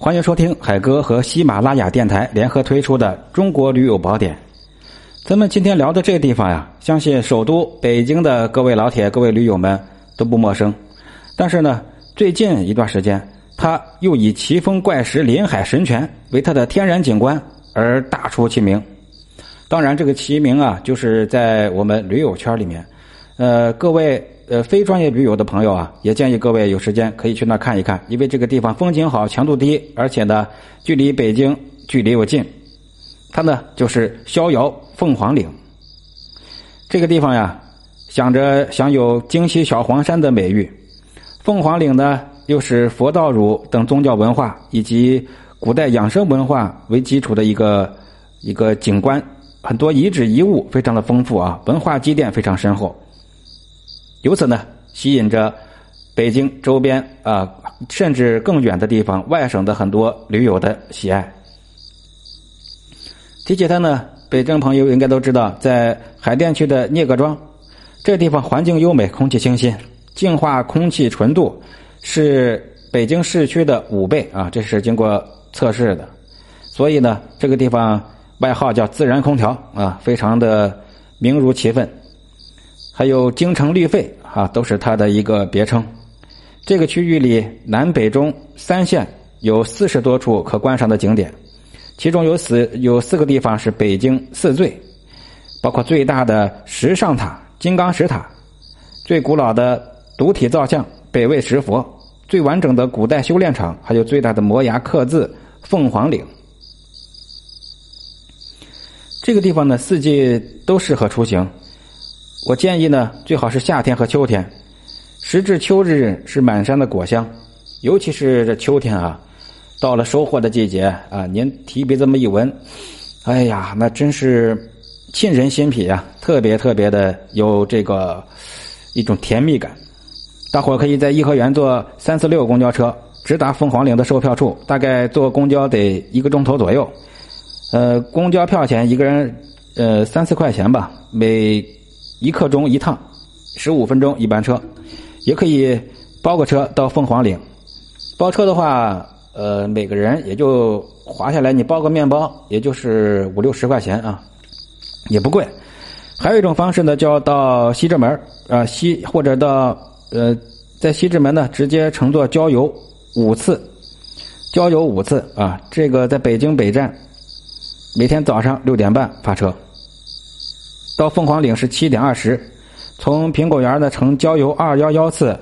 欢迎收听海哥和喜马拉雅电台联合推出的《中国驴友宝典》。咱们今天聊的这个地方呀，相信首都北京的各位老铁、各位驴友们都不陌生。但是呢，最近一段时间，它又以奇峰怪石临海神泉为它的天然景观而大出其名。当然，这个其名啊，就是在我们驴友圈里面，呃，各位。呃，非专业驴友的朋友啊，也建议各位有时间可以去那看一看，因为这个地方风景好，强度低，而且呢，距离北京距离又近。它呢就是逍遥凤凰岭。这个地方呀，想着享有京西小黄山的美誉。凤凰岭呢，又是佛道儒等宗教文化以及古代养生文化为基础的一个一个景观，很多遗址遗物非常的丰富啊，文化积淀非常深厚。由此呢，吸引着北京周边啊，甚至更远的地方、外省的很多驴友的喜爱。提起它呢，北京朋友应该都知道，在海淀区的聂各庄，这地方环境优美，空气清新，净化空气纯度是北京市区的五倍啊，这是经过测试的。所以呢，这个地方外号叫“自然空调”啊，非常的名如其分。还有京城绿肺啊，都是它的一个别称。这个区域里南北中三县有四十多处可观赏的景点，其中有四有四个地方是北京四最，包括最大的石上塔金刚石塔，最古老的独体造像北魏石佛，最完整的古代修炼场，还有最大的摩崖刻字凤凰岭。这个地方呢，四季都适合出行。我建议呢，最好是夏天和秋天，时至秋日是满山的果香，尤其是这秋天啊，到了收获的季节啊，您提鼻这么一闻，哎呀，那真是沁人心脾啊，特别特别的有这个一种甜蜜感。大伙可以在颐和园坐三四六公交车直达凤凰岭的售票处，大概坐公交得一个钟头左右。呃，公交票钱一个人呃三四块钱吧，每。一刻钟一趟，十五分钟一班车，也可以包个车到凤凰岭。包车的话，呃，每个人也就划下来，你包个面包，也就是五六十块钱啊，也不贵。还有一种方式呢，叫到西直门啊，西或者到呃，在西直门呢，直接乘坐郊游五次，郊游五次啊，这个在北京北站，每天早上六点半发车。到凤凰岭是七点二十，从苹果园呢乘郊游二幺幺次，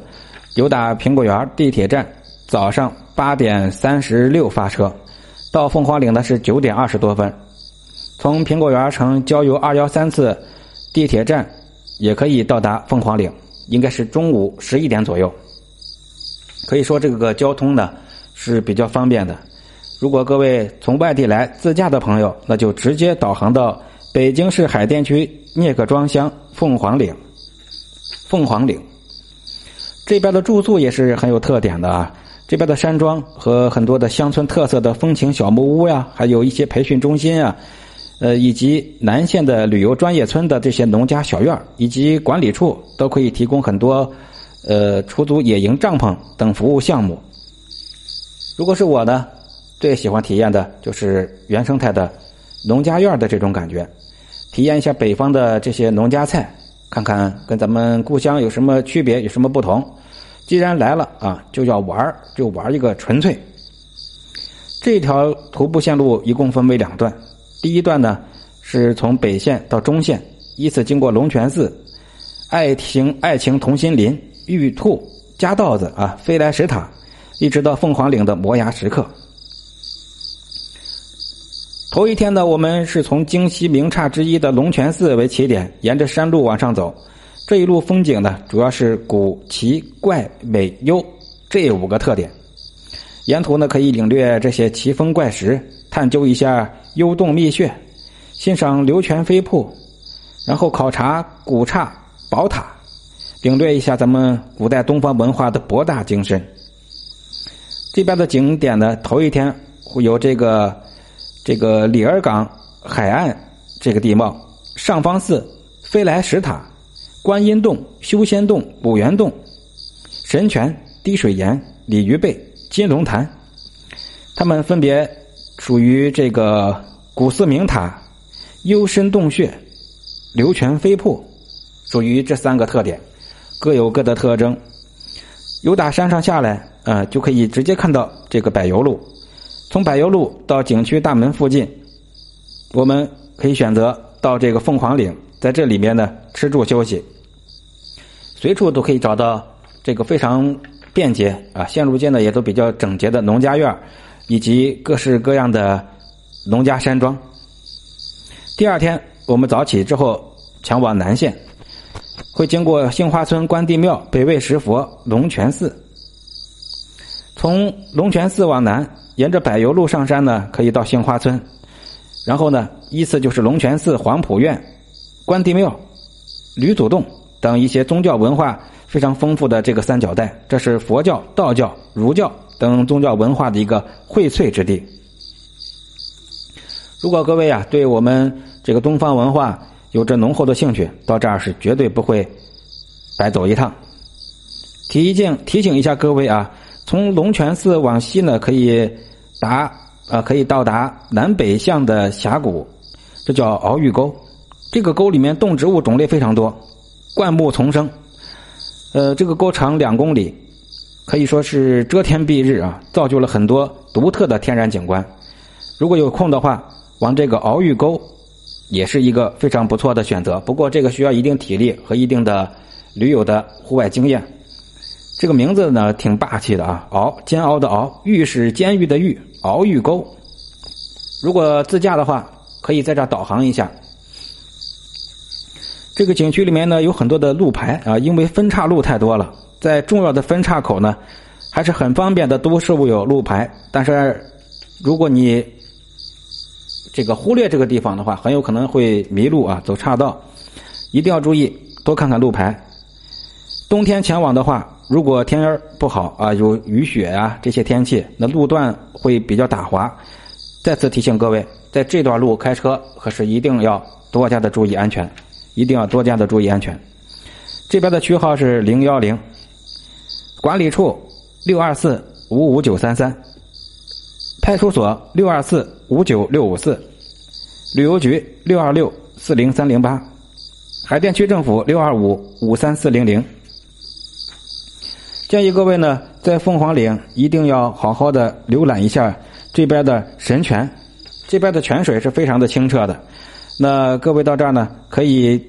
游达苹果园地铁站，早上八点三十六发车，到凤凰岭呢是九点二十多分，从苹果园乘郊游二幺三次，地铁站也可以到达凤凰岭，应该是中午十一点左右。可以说这个交通呢是比较方便的。如果各位从外地来自驾的朋友，那就直接导航到。北京市海淀区聂各庄乡凤凰岭，凤凰岭这边的住宿也是很有特点的啊。这边的山庄和很多的乡村特色的风情小木屋呀，还有一些培训中心啊，呃，以及南县的旅游专业村的这些农家小院以及管理处都可以提供很多呃出租野营帐篷等服务项目。如果是我呢，最喜欢体验的就是原生态的农家院的这种感觉。体验一下北方的这些农家菜，看看跟咱们故乡有什么区别，有什么不同。既然来了啊，就要玩就玩一个纯粹。这条徒步线路一共分为两段，第一段呢是从北线到中线，依次经过龙泉寺、爱情爱情同心林、玉兔、夹道子啊、飞来石塔，一直到凤凰岭的摩崖石刻。头一天呢，我们是从京西名刹之一的龙泉寺为起点，沿着山路往上走。这一路风景呢，主要是古、奇、怪、美、幽这五个特点。沿途呢，可以领略这些奇峰怪石，探究一下幽洞秘穴，欣赏流泉飞瀑，然后考察古刹、宝塔，领略一下咱们古代东方文化的博大精深。这边的景点呢，头一天会有这个。这个里尔港海岸这个地貌，上方寺、飞来石塔、观音洞、修仙洞、五元洞、神泉、滴水岩、鲤鱼背、金龙潭，它们分别属于这个古寺名塔、幽深洞穴、流泉飞瀑，属于这三个特点，各有各的特征。由打山上下来，呃，就可以直接看到这个柏油路。从柏油路到景区大门附近，我们可以选择到这个凤凰岭，在这里面呢吃住休息，随处都可以找到这个非常便捷啊，线路间呢也都比较整洁的农家院。以及各式各样的农家山庄。第二天，我们早起之后前往南线，会经过杏花村关帝庙、北魏石佛、龙泉寺。从龙泉寺往南，沿着柏油路上山呢，可以到杏花村。然后呢，依次就是龙泉寺、黄埔院、关帝庙、吕祖洞等一些宗教文化非常丰富的这个三角带。这是佛教、道教、儒教。等宗教文化的一个荟萃之地。如果各位啊，对我们这个东方文化有着浓厚的兴趣，到这儿是绝对不会白走一趟。提醒提醒一下各位啊，从龙泉寺往西呢，可以达啊，可以到达南北向的峡谷，这叫鳌玉沟。这个沟里面动植物种类非常多，灌木丛生。呃，这个沟长两公里。可以说是遮天蔽日啊，造就了很多独特的天然景观。如果有空的话，往这个鳌玉沟也是一个非常不错的选择。不过这个需要一定体力和一定的驴友的户外经验。这个名字呢挺霸气的啊，鳌煎熬的熬，玉是监狱的狱，鳌玉沟。如果自驾的话，可以在这导航一下。这个景区里面呢有很多的路牌啊，因为分岔路太多了。在重要的分岔口呢，还是很方便的，都设有路牌。但是，如果你这个忽略这个地方的话，很有可能会迷路啊，走岔道。一定要注意，多看看路牌。冬天前往的话，如果天儿不好啊，有雨雪啊这些天气，那路段会比较打滑。再次提醒各位，在这段路开车可是一定要多加的注意安全，一定要多加的注意安全。这边的区号是零幺零。管理处六二四五五九三三，派出所六二四五九六五四，旅游局六二六四零三零八，海淀区政府六二五五三四零零。建议各位呢，在凤凰岭一定要好好的浏览一下这边的神泉，这边的泉水是非常的清澈的。那各位到这儿呢，可以。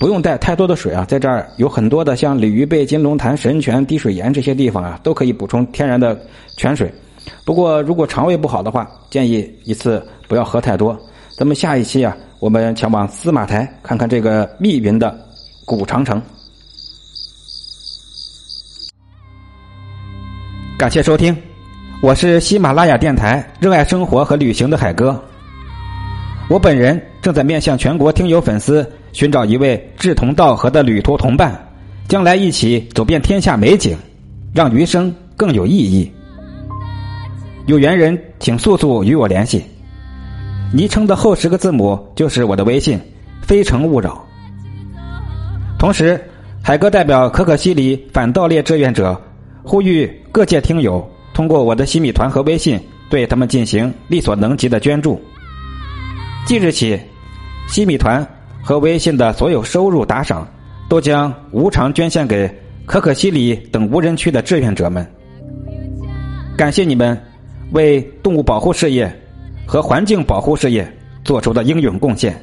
不用带太多的水啊，在这儿有很多的像鲤鱼背、金龙潭、神泉、滴水岩这些地方啊，都可以补充天然的泉水。不过如果肠胃不好的话，建议一次不要喝太多。咱们下一期啊，我们前往司马台看看这个密云的古长城。感谢收听，我是喜马拉雅电台热爱生活和旅行的海哥。我本人正在面向全国听友粉丝。寻找一位志同道合的旅途同伴，将来一起走遍天下美景，让余生更有意义。有缘人请速速与我联系，昵称的后十个字母就是我的微信，非诚勿扰。同时，海哥代表可可西里反盗猎志愿者，呼吁各界听友通过我的西米团和微信，对他们进行力所能及的捐助。即日起，西米团。和微信的所有收入打赏，都将无偿捐献给可可西里等无人区的志愿者们。感谢你们为动物保护事业和环境保护事业做出的英勇贡献。